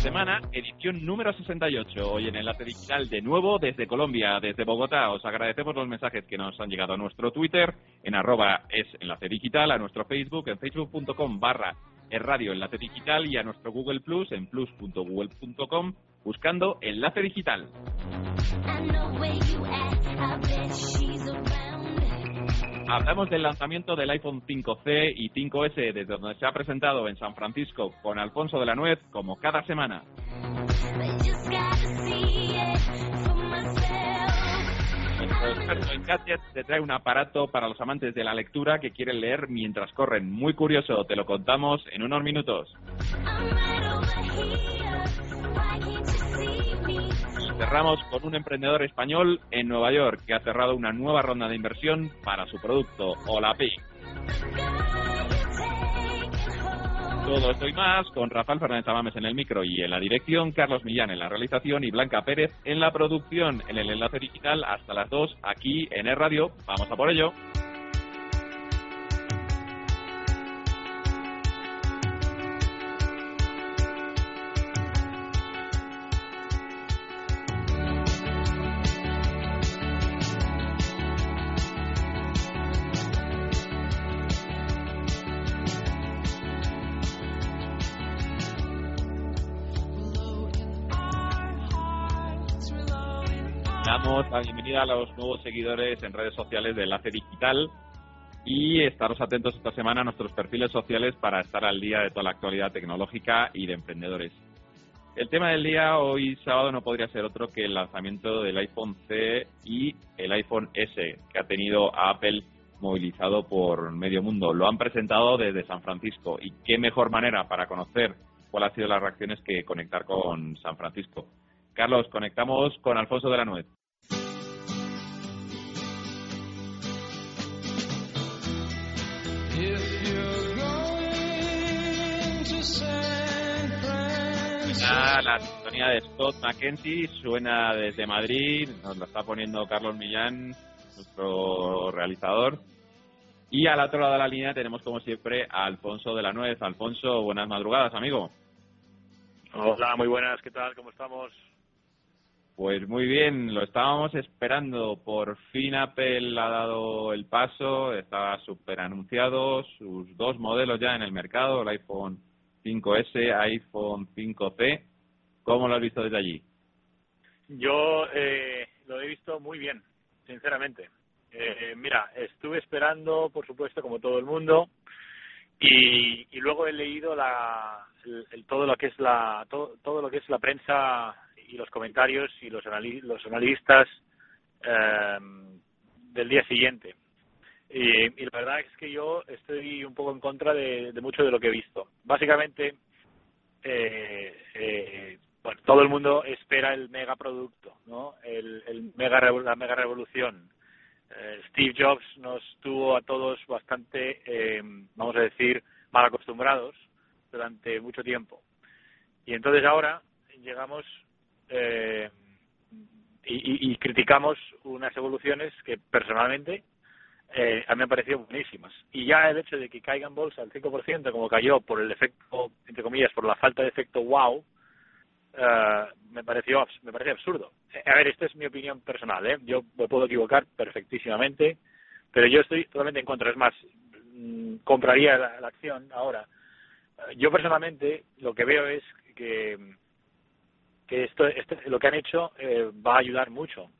Semana, edición número 68. Hoy en Enlace Digital de nuevo desde Colombia, desde Bogotá. Os agradecemos los mensajes que nos han llegado a nuestro Twitter, en arroba es Enlace Digital, a nuestro Facebook, en facebook.com barra es radio Enlace Digital y a nuestro Google Plus en plus.google.com buscando Enlace Digital. Hablamos del lanzamiento del iPhone 5C y 5S desde donde se ha presentado en San Francisco con Alfonso de la Nuez como cada semana. Nuestro experto en gadgets te trae un aparato para los amantes de la lectura que quieren leer mientras corren. Muy curioso, te lo contamos en unos minutos. Cerramos con un emprendedor español en Nueva York que ha cerrado una nueva ronda de inversión para su producto Olapi. Todo esto y más con Rafael Fernández Amames en el micro y en la dirección, Carlos Millán en la realización y Blanca Pérez en la producción, en el enlace digital hasta las 2 aquí en el radio. Vamos a por ello. Damos la bienvenida a los nuevos seguidores en redes sociales de Enlace Digital y estaros atentos esta semana a nuestros perfiles sociales para estar al día de toda la actualidad tecnológica y de emprendedores. El tema del día hoy sábado no podría ser otro que el lanzamiento del iPhone C y el iPhone S que ha tenido a Apple movilizado por medio mundo. Lo han presentado desde San Francisco y qué mejor manera para conocer cuáles han sido las reacciones que conectar con San Francisco. Carlos, conectamos con Alfonso de la Nuez. Suena la sintonía de Scott McKenzie, suena desde Madrid, nos lo está poniendo Carlos Millán, nuestro realizador. Y al otro lado de la línea tenemos como siempre a Alfonso de la Nuez. Alfonso, buenas madrugadas, amigo. Hola, muy buenas, ¿qué tal? ¿Cómo estamos? Pues muy bien, lo estábamos esperando. Por fin Apple ha dado el paso, está súper anunciado, sus dos modelos ya en el mercado, el iPhone 5S, iPhone 5C. ¿Cómo lo has visto desde allí? Yo eh, lo he visto muy bien, sinceramente. Eh, mira, estuve esperando, por supuesto, como todo el mundo, y, y luego he leído la, el- todo lo que es la todo, todo lo que es la prensa y los comentarios y los, anali- los analistas eh, del día siguiente. Y, y la verdad es que yo estoy un poco en contra de, mucho de lo que he visto. Básicamente, eh, eh, bueno, todo el mundo espera el megaproducto, ¿no? El, el mega la mega revolución. Eh, Steve Jobs nos tuvo a todos bastante, eh, vamos a decir, mal acostumbrados durante mucho tiempo. Y entonces ahora llegamos eh, y, y- criticamos unas evoluciones que personalmente eh, a mí me han parecido buenísimas. Y ya el hecho de que caiga en bolsa el 5% como cayó por el efecto, entre comillas, por la falta de efecto wow, eh, me pareció me parece absurdo. Eh, A ver, esta es mi opinión personal, ¿eh? Yo me puedo equivocar perfectísimamente, pero yo estoy totalmente en contra. Es más, mm, compraría la, la acción ahora. Eh, Yo personalmente lo que veo es que que esto, este- lo que han hecho eh, va a ayudar mucho.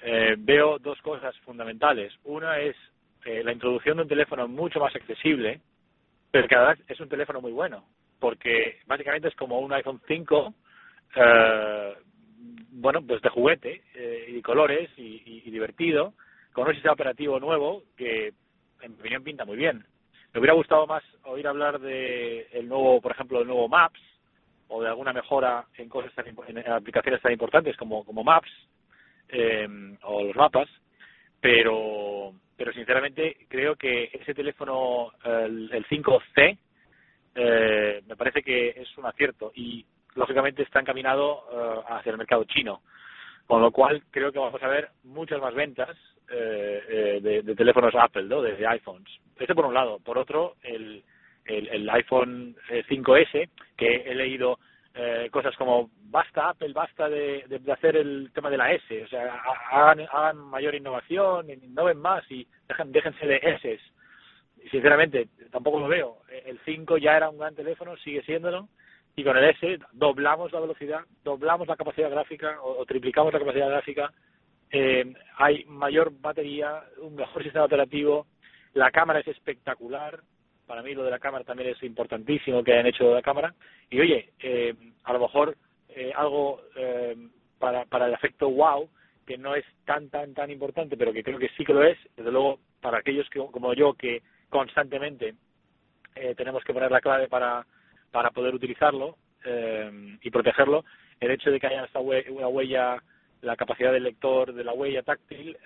Eh, veo dos cosas fundamentales. Una es eh, la introducción de un teléfono mucho más accesible, pero que además es un teléfono muy bueno, porque básicamente es como un iPhone 5, eh, bueno, pues de juguete eh, y colores y, y- y divertido, con un sistema operativo nuevo que, en mi opinión, pinta muy bien. Me hubiera gustado más oír hablar de el nuevo, por ejemplo, el nuevo Maps o de alguna mejora en cosas tan en aplicaciones tan importantes como Maps eh, o los mapas, pero pero sinceramente creo que ese teléfono, el, 5C, eh, me parece que es un acierto y lógicamente está encaminado eh, hacia el mercado chino, con lo cual creo que vamos a ver muchas más ventas eh, de, teléfonos Apple, ¿no? de, iPhones. Este por un lado. Por otro, el, el, el iPhone 5S, que he leído eh, cosas como basta Apple, basta de, de, hacer el tema de la S, o sea, hagan, hagan mayor innovación, innoven más y dejen, déjense de S. Sinceramente, tampoco lo veo. El 5 ya era un gran teléfono, sigue siéndolo, y con el S doblamos la velocidad, doblamos la capacidad gráfica o, triplicamos la capacidad gráfica, eh, hay mayor batería, un mejor sistema operativo, la cámara es espectacular, para mí lo de la cámara también es importantísimo que hayan hecho la cámara. Y oye, eh, a lo mejor eh, algo eh, para, para el efecto wow, que no es tan, tan, tan importante, pero que creo que sí que lo es, desde luego para aquellos que, como yo que constantemente tenemos que poner la clave para, para poder utilizarlo y protegerlo, el hecho de que haya esta una huella, la capacidad del lector de la huella táctil,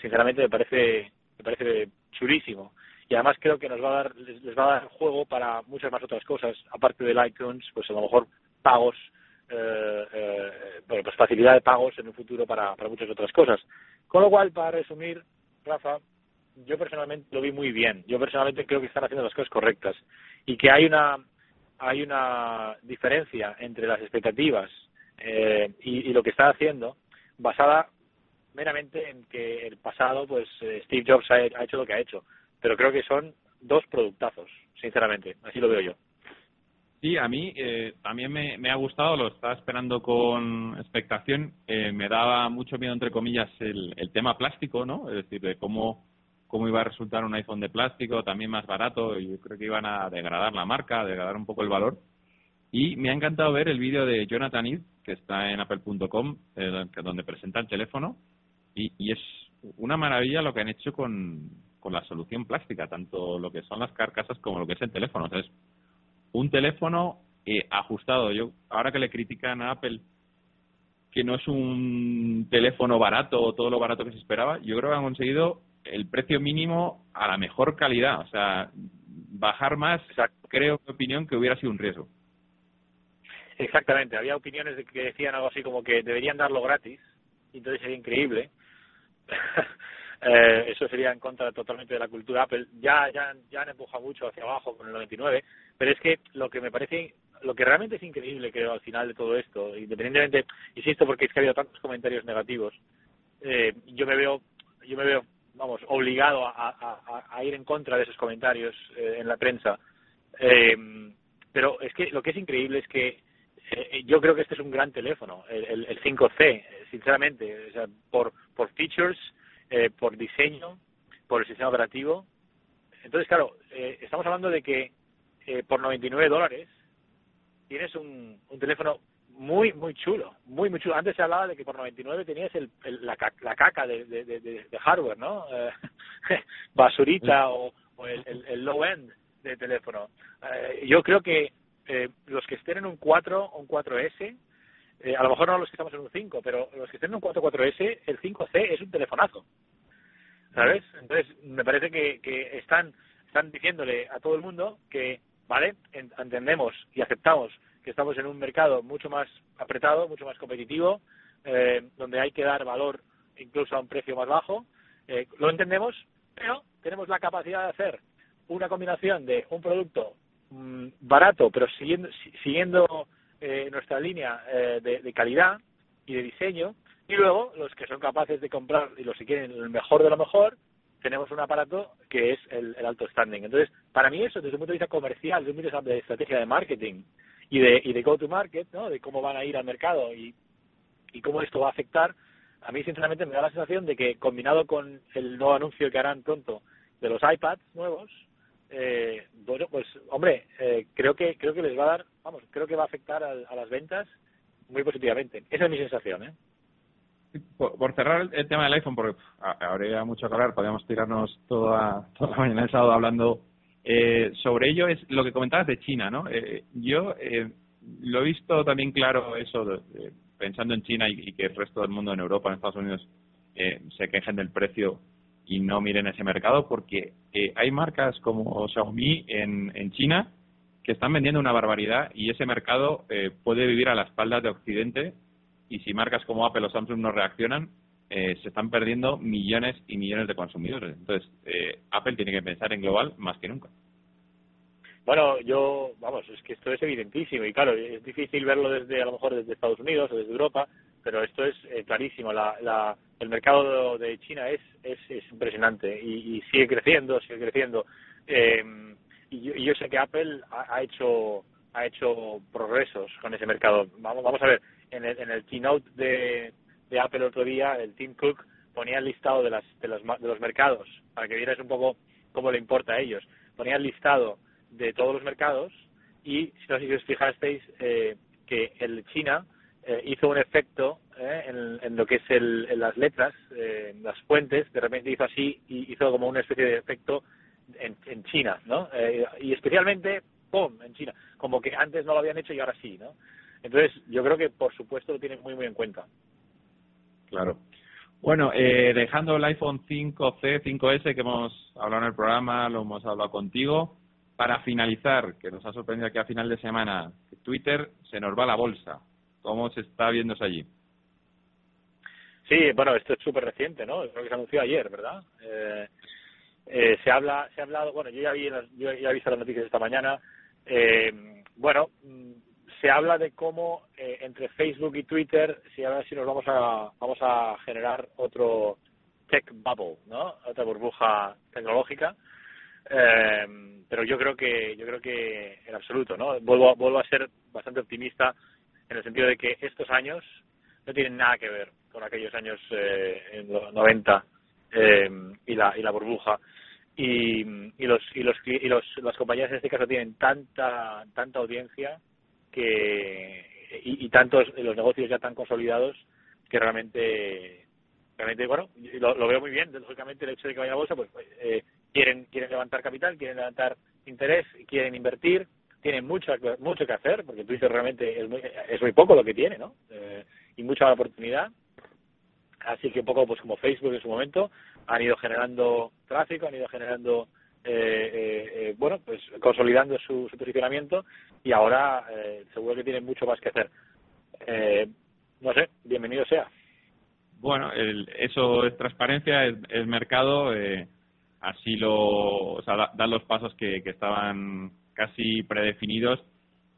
sinceramente me parece, me parece chulísimo y además creo que nos va a dar les, va a dar juego para muchas más otras cosas aparte del iTunes pues a lo mejor pagos eh, eh, bueno pues facilidad de pagos en un futuro para, para muchas otras cosas. Con lo cual para resumir Rafa yo personalmente lo vi muy bien. Yo personalmente creo que están haciendo las cosas correctas. Y que hay una hay una diferencia entre las expectativas eh, y, lo que está haciendo basada meramente en que el pasado pues eh, Steve Jobs ha hecho lo que ha hecho pero creo que son dos productazos, sinceramente, así lo veo yo. Sí, a mí eh, también me, me, ha gustado, lo estaba esperando con expectación. Eh, me daba mucho miedo, entre comillas, el, el tema plástico, ¿no? Es decir, de cómo, cómo iba a resultar un iPhone de plástico, también más barato, yo creo que iban a degradar la marca, degradar un poco el valor. Y me ha encantado ver el vídeo de Jonathan Eve, que está en apple.com, eh, donde presenta el teléfono, y es una maravilla lo que han hecho con, con la solución plástica, tanto lo que son las carcasas como lo que es el teléfono. Entonces, un teléfono eh, ajustado. Yo ahora que le critican a Apple que no es un teléfono barato o todo lo barato que se esperaba, yo creo que han conseguido el precio mínimo a la mejor calidad. O sea, bajar más, creo, mi opinión, que hubiera sido un riesgo. Exactamente. Había opiniones de que decían algo así como que deberían darlo gratis, y entonces sería increíble. eh, eso sería en contra totalmente de la cultura Apple. Ya, ya, ya han empujado mucho hacia abajo con el 99, pero es que lo que me parece, lo que realmente es increíble, creo, al final de todo esto, independientemente, insisto, porque es que ha habido tantos comentarios negativos, eh, yo me veo, yo me veo, vamos, obligado a, a, ir en contra de esos comentarios eh, en la prensa. Eh, pero es que lo que es increíble es que eh, yo creo que este es un gran teléfono, el, el, el 5C, sinceramente, o sea, por, por features, eh, por diseño, por el sistema operativo. Entonces, claro, eh, estamos hablando de que eh, por 99 dólares tienes un, un teléfono muy, muy chulo, muy, muy chulo. Antes se hablaba de que por 99 tenías el, la, la, caca de, de, hardware, ¿no? Eh, basurita o, el, el, low end de teléfono. Eh, yo creo que eh, los que estén en un 4 o un 4S eh, a lo mejor no los que estamos en un 5, pero los que estén en un 4.4S, el 5C es un telefonazo. ¿Sabes? Entonces, me parece que, que están, están diciéndole a todo el mundo que, vale, entendemos y aceptamos que estamos en un mercado mucho más apretado, mucho más competitivo, eh, donde hay que dar valor incluso a un precio más bajo. Eh, lo entendemos, pero tenemos la capacidad de hacer una combinación de un producto mm, barato, pero siguiendo, siguiendo eh, nuestra línea eh, de, calidad y de diseño y luego los que son capaces de comprar y los que quieren el mejor de lo mejor tenemos un aparato que es el, alto standing. Entonces para mí eso desde un punto de vista comercial desde un punto de vista de estrategia de marketing y de y de go to market no de cómo van a ir al mercado y y cómo esto va a afectar a mí sinceramente me da la sensación de que combinado con el nuevo anuncio que harán pronto de los iPads nuevos eh, bueno, pues hombre, eh, creo que creo que les va a dar, vamos, creo que va a afectar a, las ventas muy positivamente. Esa es mi sensación, ¿eh? Por, cerrar el, tema del iPhone, porque habría mucho que hablar, podríamos tirarnos toda, toda la mañana del sábado hablando eh, sobre ello, es lo que comentabas de China, ¿no? Eh, yo eh, lo he visto también claro eso, pensando en China y, y, que el resto del mundo en Europa, en Estados Unidos, eh, se quejen del precio y no miren ese mercado porque eh, hay marcas como Xiaomi en, en China que están vendiendo una barbaridad y ese mercado eh, puede vivir a la espalda de Occidente y si marcas como Apple o Samsung no reaccionan, eh, se están perdiendo millones y millones de consumidores. Entonces, eh, Apple tiene que pensar en global más que nunca. Bueno, yo, vamos, es que esto es evidentísimo y claro, es difícil verlo desde, a lo mejor desde Estados Unidos o desde Europa, pero esto es eh, clarísimo. La, la, el mercado de China es, es, es impresionante y, y, sigue creciendo, sigue creciendo. Eh, y, yo, y yo sé que Apple ha, ha hecho ha hecho progresos con ese mercado. Vamos, vamos a ver, en el, en el keynote de, de Apple otro día, el Tim Cook ponía el listado de, las, de, los, de los mercados, para que vieras un poco cómo le importa a ellos. Ponía el listado de todos los mercados y, si no os fijasteis, eh, que el China eh, hizo un efecto eh, en, lo que es el, en las letras, eh, en las fuentes, de repente hizo así y hizo como una especie de efecto en, en China, ¿no? Eh, y especialmente, ¡pum!, en China, como que antes no lo habían hecho y ahora sí, ¿no? Entonces, yo creo que, por supuesto, lo tienen muy, muy en cuenta. Claro. Bueno, eh, dejando el iPhone 5C, 5S que hemos hablado en el programa, lo hemos hablado contigo, para finalizar, que nos ha sorprendido que a final de semana, Twitter se nos va la bolsa. ¿Cómo se está viendo eso allí? Sí, bueno, esto es súper reciente, ¿no? Creo que se anunció ayer, ¿verdad? Eh, eh, se habla, se ha hablado, bueno, yo ya vi, yo ya he visto las noticias esta mañana. Eh, bueno, se habla de cómo eh, entre Facebook y Twitter, si a ver si nos vamos a vamos a generar otro tech bubble, ¿no? Otra burbuja tecnológica. Eh, pero yo creo que yo creo que en absoluto, ¿no? Vuelvo vuelvo a ser bastante optimista en el sentido de que estos años no tienen nada que ver con aquellos años eh, en los 90 eh, y la y la burbuja. Y, y los y los y los las compañías en este caso tienen tanta tanta audiencia que y, y tantos los negocios ya tan consolidados que realmente realmente bueno lo, lo veo muy bien. Lógicamente el hecho de que vaya a bolsa pues eh, quieren quieren levantar capital quieren levantar interés quieren invertir tienen mucho mucho que hacer porque Twitter realmente es muy es muy poco lo que tiene no eh, y mucha oportunidad así que un poco pues como Facebook en su momento han ido generando tráfico han ido generando eh, eh, eh, bueno, pues consolidando su, su posicionamiento y ahora eh, seguro que tienen mucho más que hacer. Eh, no sé, bienvenido sea. Bueno, el, eso es transparencia, es, es mercado, así lo, o sea, da, dan los pasos que, que estaban casi predefinidos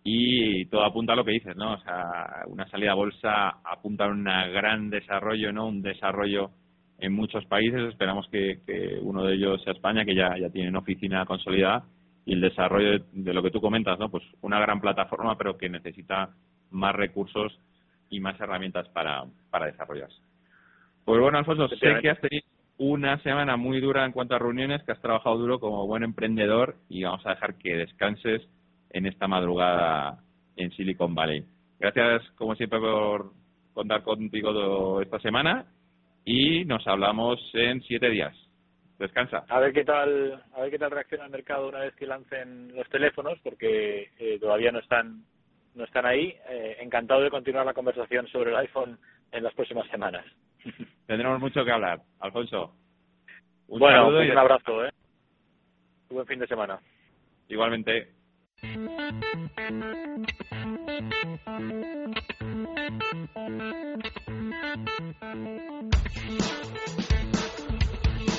y todo apunta a lo que dices, ¿no? O sea, una salida a bolsa apunta a un gran desarrollo, ¿no? Un desarrollo en muchos países. Esperamos que, que uno de ellos sea España, que ya, ya tiene una oficina consolidada y el desarrollo de, de, lo que tú comentas, ¿no? Pues una gran plataforma, pero que necesita más recursos y más herramientas para, para desarrollarse. Pues bueno, Alfonso, sé que has tenido una semana muy dura en cuanto a reuniones, que has trabajado duro como buen emprendedor y vamos a dejar que descanses en esta madrugada en Silicon Valley. Gracias, como siempre, por contar contigo esta semana y nos hablamos en siete días. Descansa. A ver qué tal, a ver qué tal reacciona el mercado una vez que lancen los teléfonos, porque eh, todavía no están, no están ahí. Eh, encantado de continuar la conversación sobre el iPhone en las próximas semanas. Tendremos mucho que hablar, Alfonso. Un bueno, saludo pues y un abrazo, eh. Buen fin de semana. Igualmente.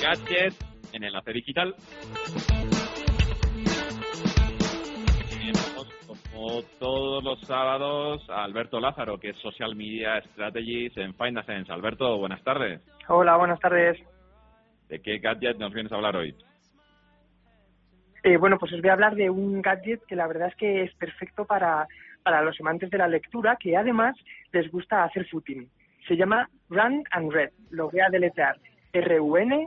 Gadget en Enlace Digital. Como todos los sábados, a Alberto Lázaro, que es Social Media Strategies en Finance. Alberto, buenas tardes. Hola, buenas tardes. ¿De qué gadget nos vienes a hablar hoy? Eh, bueno, pues os voy a hablar de un gadget que la verdad es que es perfecto para, para los amantes de la lectura, que además les gusta hacer footing. Se llama Run and Read. Lo voy a deletrear. R-U-N-N-R-E-A-D.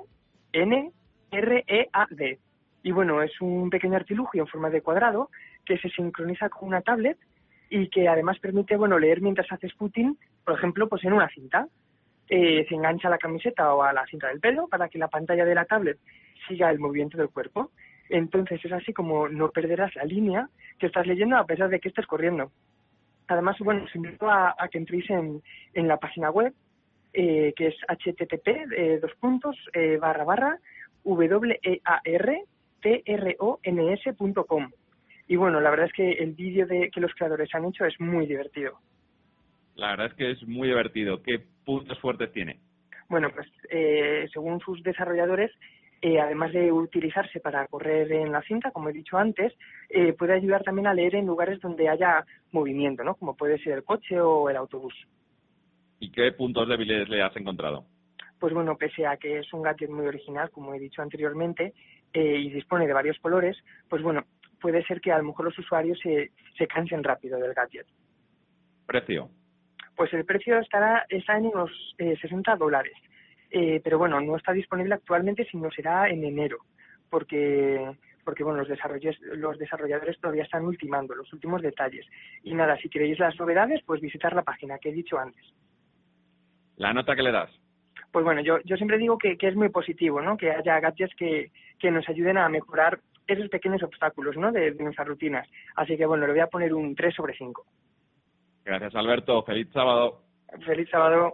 Y bueno, es un pequeño artilugio en forma de cuadrado que se sincroniza con una tablet y que además permite, bueno, leer mientras haces footing, por ejemplo, pues en una cinta. Eh, se engancha a la camiseta o a la cinta del pelo para que la pantalla de la tablet siga el movimiento del cuerpo entonces es así como no perderás la línea que estás leyendo a pesar de que estés corriendo. Además, bueno, os invito a, que entréis en, en la página web eh, que es http eh, dos puntos eh, barra barra w Y bueno, la verdad es que el vídeo de que los creadores han hecho es muy divertido. La verdad es que es muy divertido. ¿Qué puntos fuertes tiene? Bueno, pues eh, según sus desarrolladores, eh, además de utilizarse para correr en la cinta, como he dicho antes, eh, puede ayudar también a leer en lugares donde haya movimiento, ¿no? Como puede ser el coche o el autobús. ¿Y qué puntos débiles le has encontrado? Pues bueno, pese a que es un gadget muy original, como he dicho anteriormente, eh, y dispone de varios colores, pues bueno, puede ser que a lo mejor los usuarios se, se cansen rápido del gadget. ¿Precio? Pues el precio estará está en unos eh, 60 dólares. Eh, pero bueno, no está disponible actualmente, sino será en enero, porque porque bueno, los, desarrollos, los desarrolladores todavía están ultimando los últimos detalles. Y nada, si queréis las novedades, pues visitar la página que he dicho antes. ¿La nota que le das? Pues bueno, yo, yo siempre digo que, que es muy positivo, ¿no? Que haya gadgets que, que nos ayuden a mejorar esos pequeños obstáculos, ¿no? De, de nuestras rutinas. Así que bueno, le voy a poner un 3 sobre 5. Gracias, Alberto. Feliz sábado. Feliz sábado.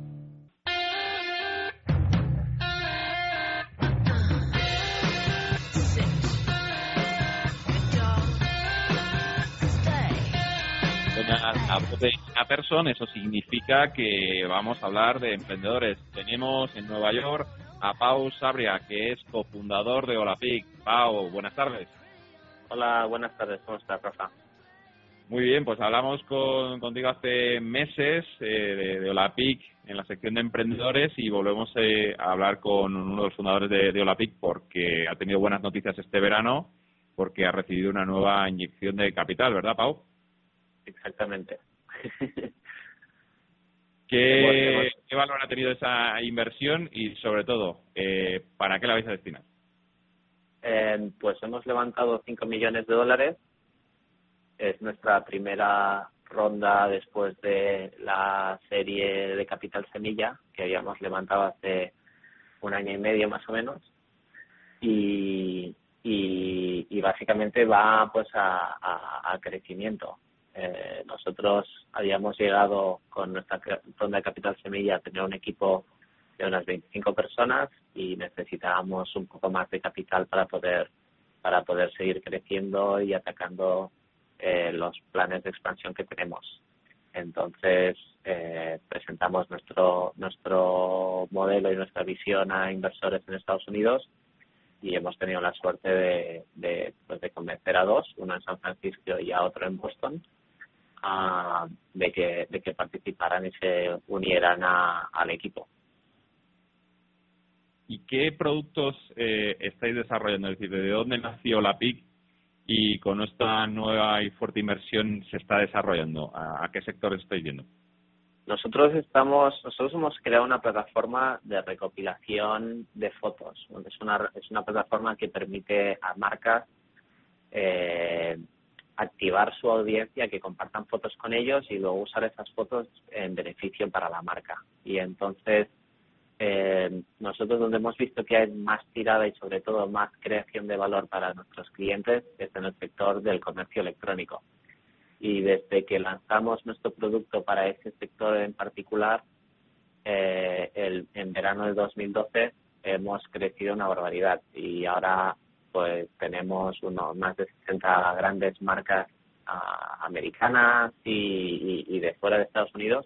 Voz de una persona, eso significa que vamos a hablar de emprendedores. Tenemos en Nueva York a Pau Sabria, que es cofundador de Olapic. Pau, buenas tardes. Hola, buenas tardes. ¿Cómo estás, Rafa? Muy bien, pues hablamos con, contigo hace meses eh, de, de Olapic en la sección de emprendedores y volvemos eh, a hablar con uno de los fundadores de, de Olapic porque ha tenido buenas noticias este verano porque ha recibido una nueva inyección de capital, ¿verdad, Pau? Exactamente. ¿Qué, ¿Qué, valor ha tenido esa inversión y, sobre todo, eh, para qué la vais a destinar? Eh, pues hemos levantado 5 millones de dólares. Es nuestra primera ronda después de la serie de Capital Semilla que habíamos levantado hace un año y medio más o menos. Y, y, y básicamente va pues a, a, a crecimiento. Eh, nosotros habíamos llegado con nuestra ronda de capital semilla a tener un equipo de unas 25 personas y necesitábamos un poco más de capital para poder para poder seguir creciendo y atacando eh, los planes de expansión que tenemos. Entonces eh, presentamos nuestro nuestro modelo y nuestra visión a inversores en Estados Unidos y hemos tenido la suerte de, de, pues de convencer a dos, uno en San Francisco y a otro en Boston, de que de que participaran y se unieran a, al equipo. ¿Y qué productos eh, estáis desarrollando? Es decir, ¿de dónde nació la PIC y con esta nueva y fuerte inversión se está desarrollando? ¿A, a qué sector estáis viendo? Nosotros estamos, nosotros hemos creado una plataforma de recopilación de fotos. Es una es una plataforma que permite a marcas eh, activar su audiencia, que compartan fotos con ellos y luego usar esas fotos en beneficio para la marca. Y entonces, eh, nosotros donde hemos visto que hay más tirada y sobre todo más creación de valor para nuestros clientes es en el sector del comercio electrónico. Y desde que lanzamos nuestro producto para ese sector en particular, eh, el, en verano de 2012 hemos crecido una barbaridad y ahora pues tenemos unos más de 60 grandes marcas uh, americanas y, y, y, de fuera de Estados Unidos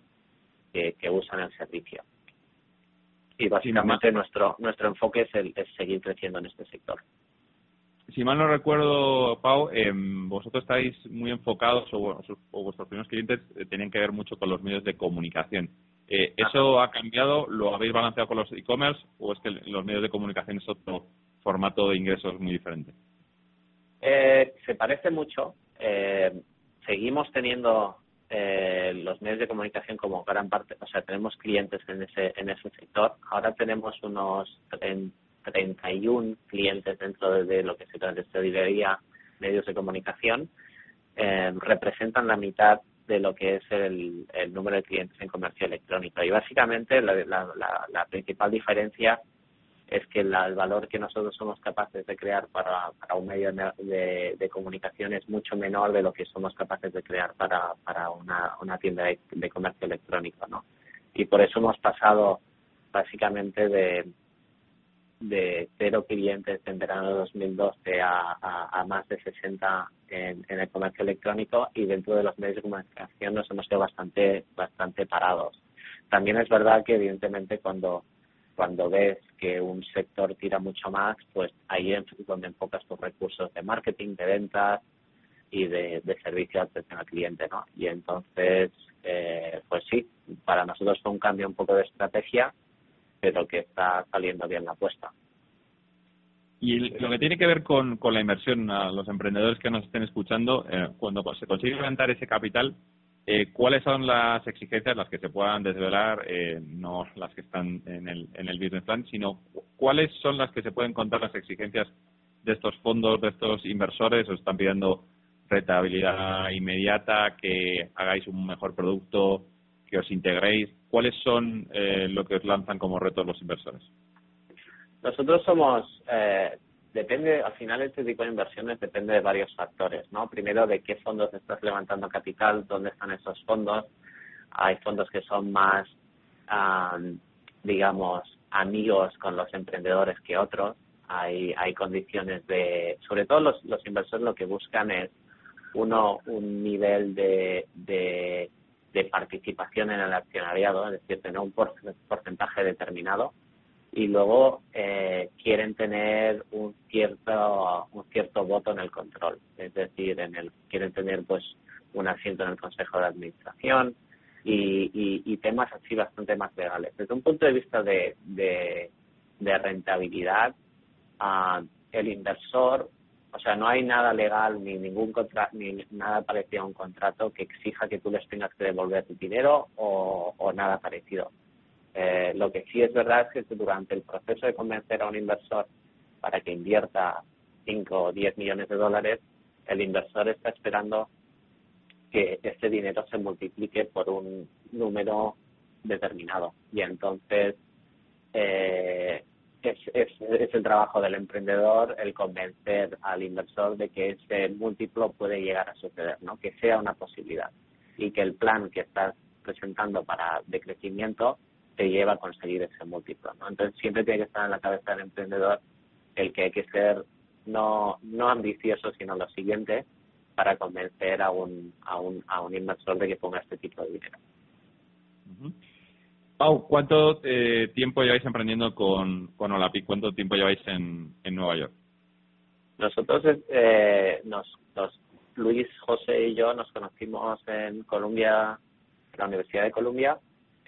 que, que usan el servicio. Y básicamente nuestro nuestro enfoque es, el, es seguir creciendo en este sector. Si mal no recuerdo, Pau, eh, vosotros estáis muy enfocados o, bueno, o vuestros primeros clientes eh, tenían que ver mucho con los medios de comunicación. Eh, ¿Eso ha cambiado? ¿Lo habéis balanceado con los e-commerce o es que los medios de comunicación es otro formato de ingresos muy diferente? Eh, se parece mucho. Eh, seguimos teniendo eh, los medios de comunicación como gran parte, o sea, tenemos clientes en ese en ese sector. Ahora tenemos unos 31 clientes dentro de, lo que se consideraría medios de comunicación. Eh, representan la mitad de lo que es el, el, número de clientes en comercio electrónico. Y básicamente la, la, la principal diferencia es que el valor que nosotros somos capaces de crear para, para un medio de, de, comunicación es mucho menor de lo que somos capaces de crear para, para una, una tienda de, comercio electrónico, ¿no? Y por eso hemos pasado básicamente de, de cero clientes en verano de 2012 a, a, a más de 60 en, en, el comercio electrónico y dentro de los medios de comunicación nos hemos quedado bastante, bastante parados. También es verdad que evidentemente cuando cuando ves que un sector tira mucho más, pues ahí es donde enfocas tus recursos de marketing, de ventas y de, de servicio de atención al cliente, ¿no? Y entonces, eh, pues sí, para nosotros fue un cambio un poco de estrategia, pero que está saliendo bien la apuesta. Y lo que tiene que ver con, con la inversión, a los emprendedores que nos estén escuchando, eh, cuando se consigue levantar ese capital, eh, ¿Cuáles son las exigencias, las que se puedan desvelar, eh, no las que están en el, en el business plan, sino cuáles son las que se pueden contar las exigencias de estos fondos, de estos inversores? ¿Os están pidiendo rentabilidad inmediata, que hagáis un mejor producto, que os integréis? ¿Cuáles son eh, lo que os lanzan como retos los inversores? Nosotros somos eh, depende, al final este tipo de inversiones depende de varios factores, ¿no? Primero de qué fondos estás levantando capital, dónde están esos fondos. Hay fondos que son más, digamos, amigos con los emprendedores que otros. Hay, hay condiciones de, sobre todo los, los inversores lo que buscan es uno, un nivel de, de, de participación en el accionariado, es decir, tener un porcentaje determinado y luego eh, quieren tener un cierto un cierto voto en el control. Es decir en el quieren tener pues un asiento en el consejo de administración y, y, temas así bastante más legales. Desde un punto de vista de de, rentabilidad uh, el inversor o sea no hay nada legal ni ningún contra, ni nada parecido a un contrato que exija que tú les tengas que devolver tu dinero o, o nada parecido eh, lo que sí es verdad es que durante el proceso de convencer a un inversor para que invierta 5 o 10 millones de dólares, el inversor está esperando que este dinero se multiplique por un número determinado. Y entonces eh, es, es, es el trabajo del emprendedor el convencer al inversor de que ese múltiplo puede llegar a suceder, ¿no? que sea una posibilidad y que el plan que estás presentando para de crecimiento te lleva a conseguir ese múltiplo. ¿no? Entonces siempre tiene que estar en la cabeza del emprendedor el que hay que ser no, no ambicioso, sino lo siguiente para convencer a un, a un, a un inversor de que ponga este tipo de dinero. Pau, ¿cuánto eh, tiempo lleváis emprendiendo con, con Olapi? ¿Cuánto tiempo lleváis en, en Nueva York? Nosotros, eh, nos, nos, Luis, José y yo nos conocimos en Columbia, en la Universidad de Columbia,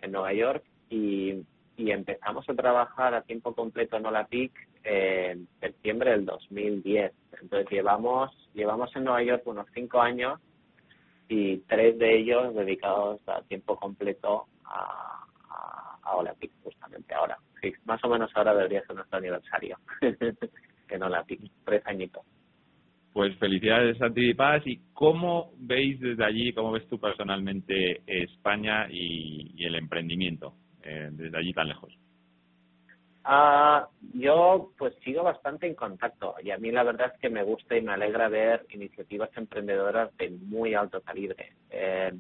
en Nueva York, y, y empezamos a trabajar a tiempo completo en Olapic en septiembre del 2010. Entonces llevamos, llevamos en Nueva York unos cinco años y tres de ellos dedicados a tiempo completo a, Olapic, justamente ahora. Sí, más o menos ahora debería ser nuestro aniversario en Olapic, tres añitos. Pues felicidades Paz y cómo veis desde allí, cómo ves tú personalmente España y el emprendimiento. Eh, desde allí tan lejos? Ah, yo pues sigo bastante en contacto y a mí la verdad es que me gusta y me alegra ver iniciativas emprendedoras de muy alto calibre. Eh,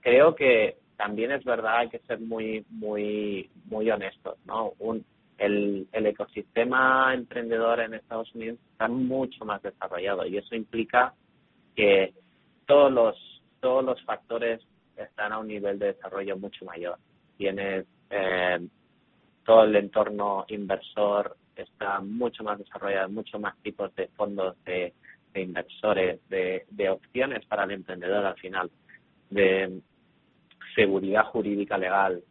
creo que también es verdad hay que ser muy muy muy honestos, ¿no? Un, el, el ecosistema emprendedor en Estados Unidos está mucho más desarrollado y eso implica que todos los todos los factores están a un nivel de desarrollo mucho mayor tienes eh, todo el entorno inversor está mucho más desarrollado, mucho más tipos de fondos de, inversores, de, de opciones para el emprendedor al final, de seguridad jurídica legal,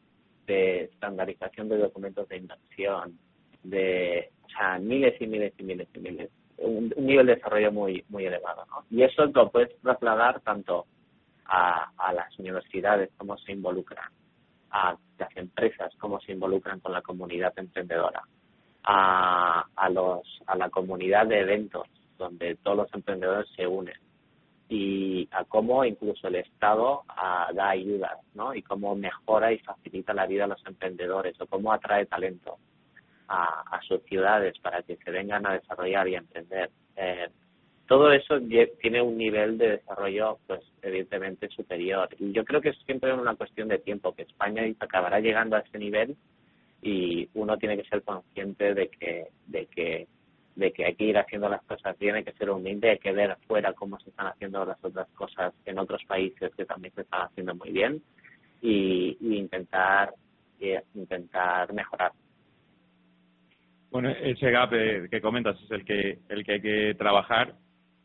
de estandarización de documentos de inversión, de o sea, miles y miles y miles y miles. Un, nivel de desarrollo muy muy elevado. ¿no? Y eso lo puedes trasladar tanto a, a las universidades, cómo se involucran, a las empresas, cómo se involucran con la comunidad emprendedora, a, a, los, a la comunidad de eventos donde todos los emprendedores se unen y a cómo incluso el Estado da ayudas, ¿no? Y cómo mejora y facilita la vida a los emprendedores o cómo atrae talento a, a sus ciudades para que se vengan a desarrollar y a emprender. Eh, todo eso tiene un nivel de desarrollo, pues evidentemente superior. Y yo creo que es siempre una cuestión de tiempo, que España acabará llegando a ese nivel y uno tiene que ser consciente de que, de que de que hay que ir haciendo las cosas bien, hay que ser humilde, hay que ver afuera cómo se están haciendo las otras cosas en otros países que también se están haciendo muy bien y, intentar intentar mejorar. Bueno, ese gap eh, que comentas es el que el que hay que trabajar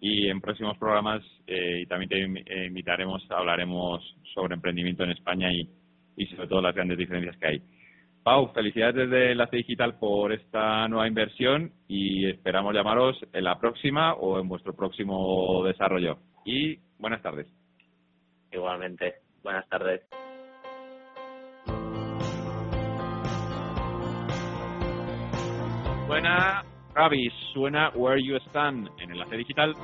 y en próximos programas eh, y también te invitaremos, hablaremos sobre emprendimiento en España y, y sobre todo las grandes diferencias que hay. Pau, felicidades desde Enlace Digital por esta nueva inversión y esperamos llamaros en la próxima o en vuestro próximo desarrollo. Y buenas tardes. Igualmente, buenas tardes. Suena Travis, suena Where You Stand en Enlace Digital.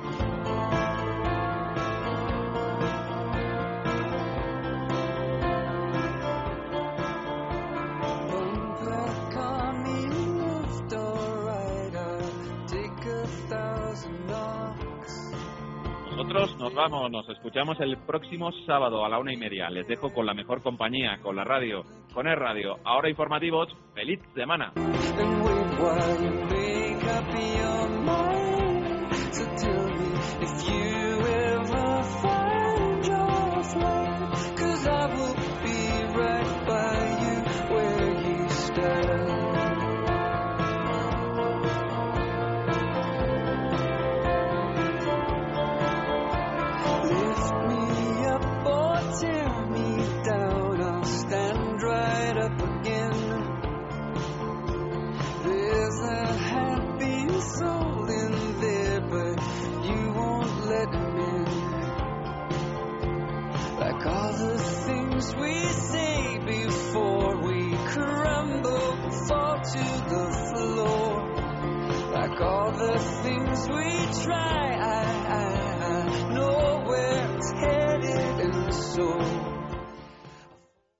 Nosotros nos vamos, nos escuchamos el próximo sábado a la una y media. Les dejo con la mejor compañía, con la radio, con el radio. Ahora informativos, feliz semana. up your mind. So tell me if you.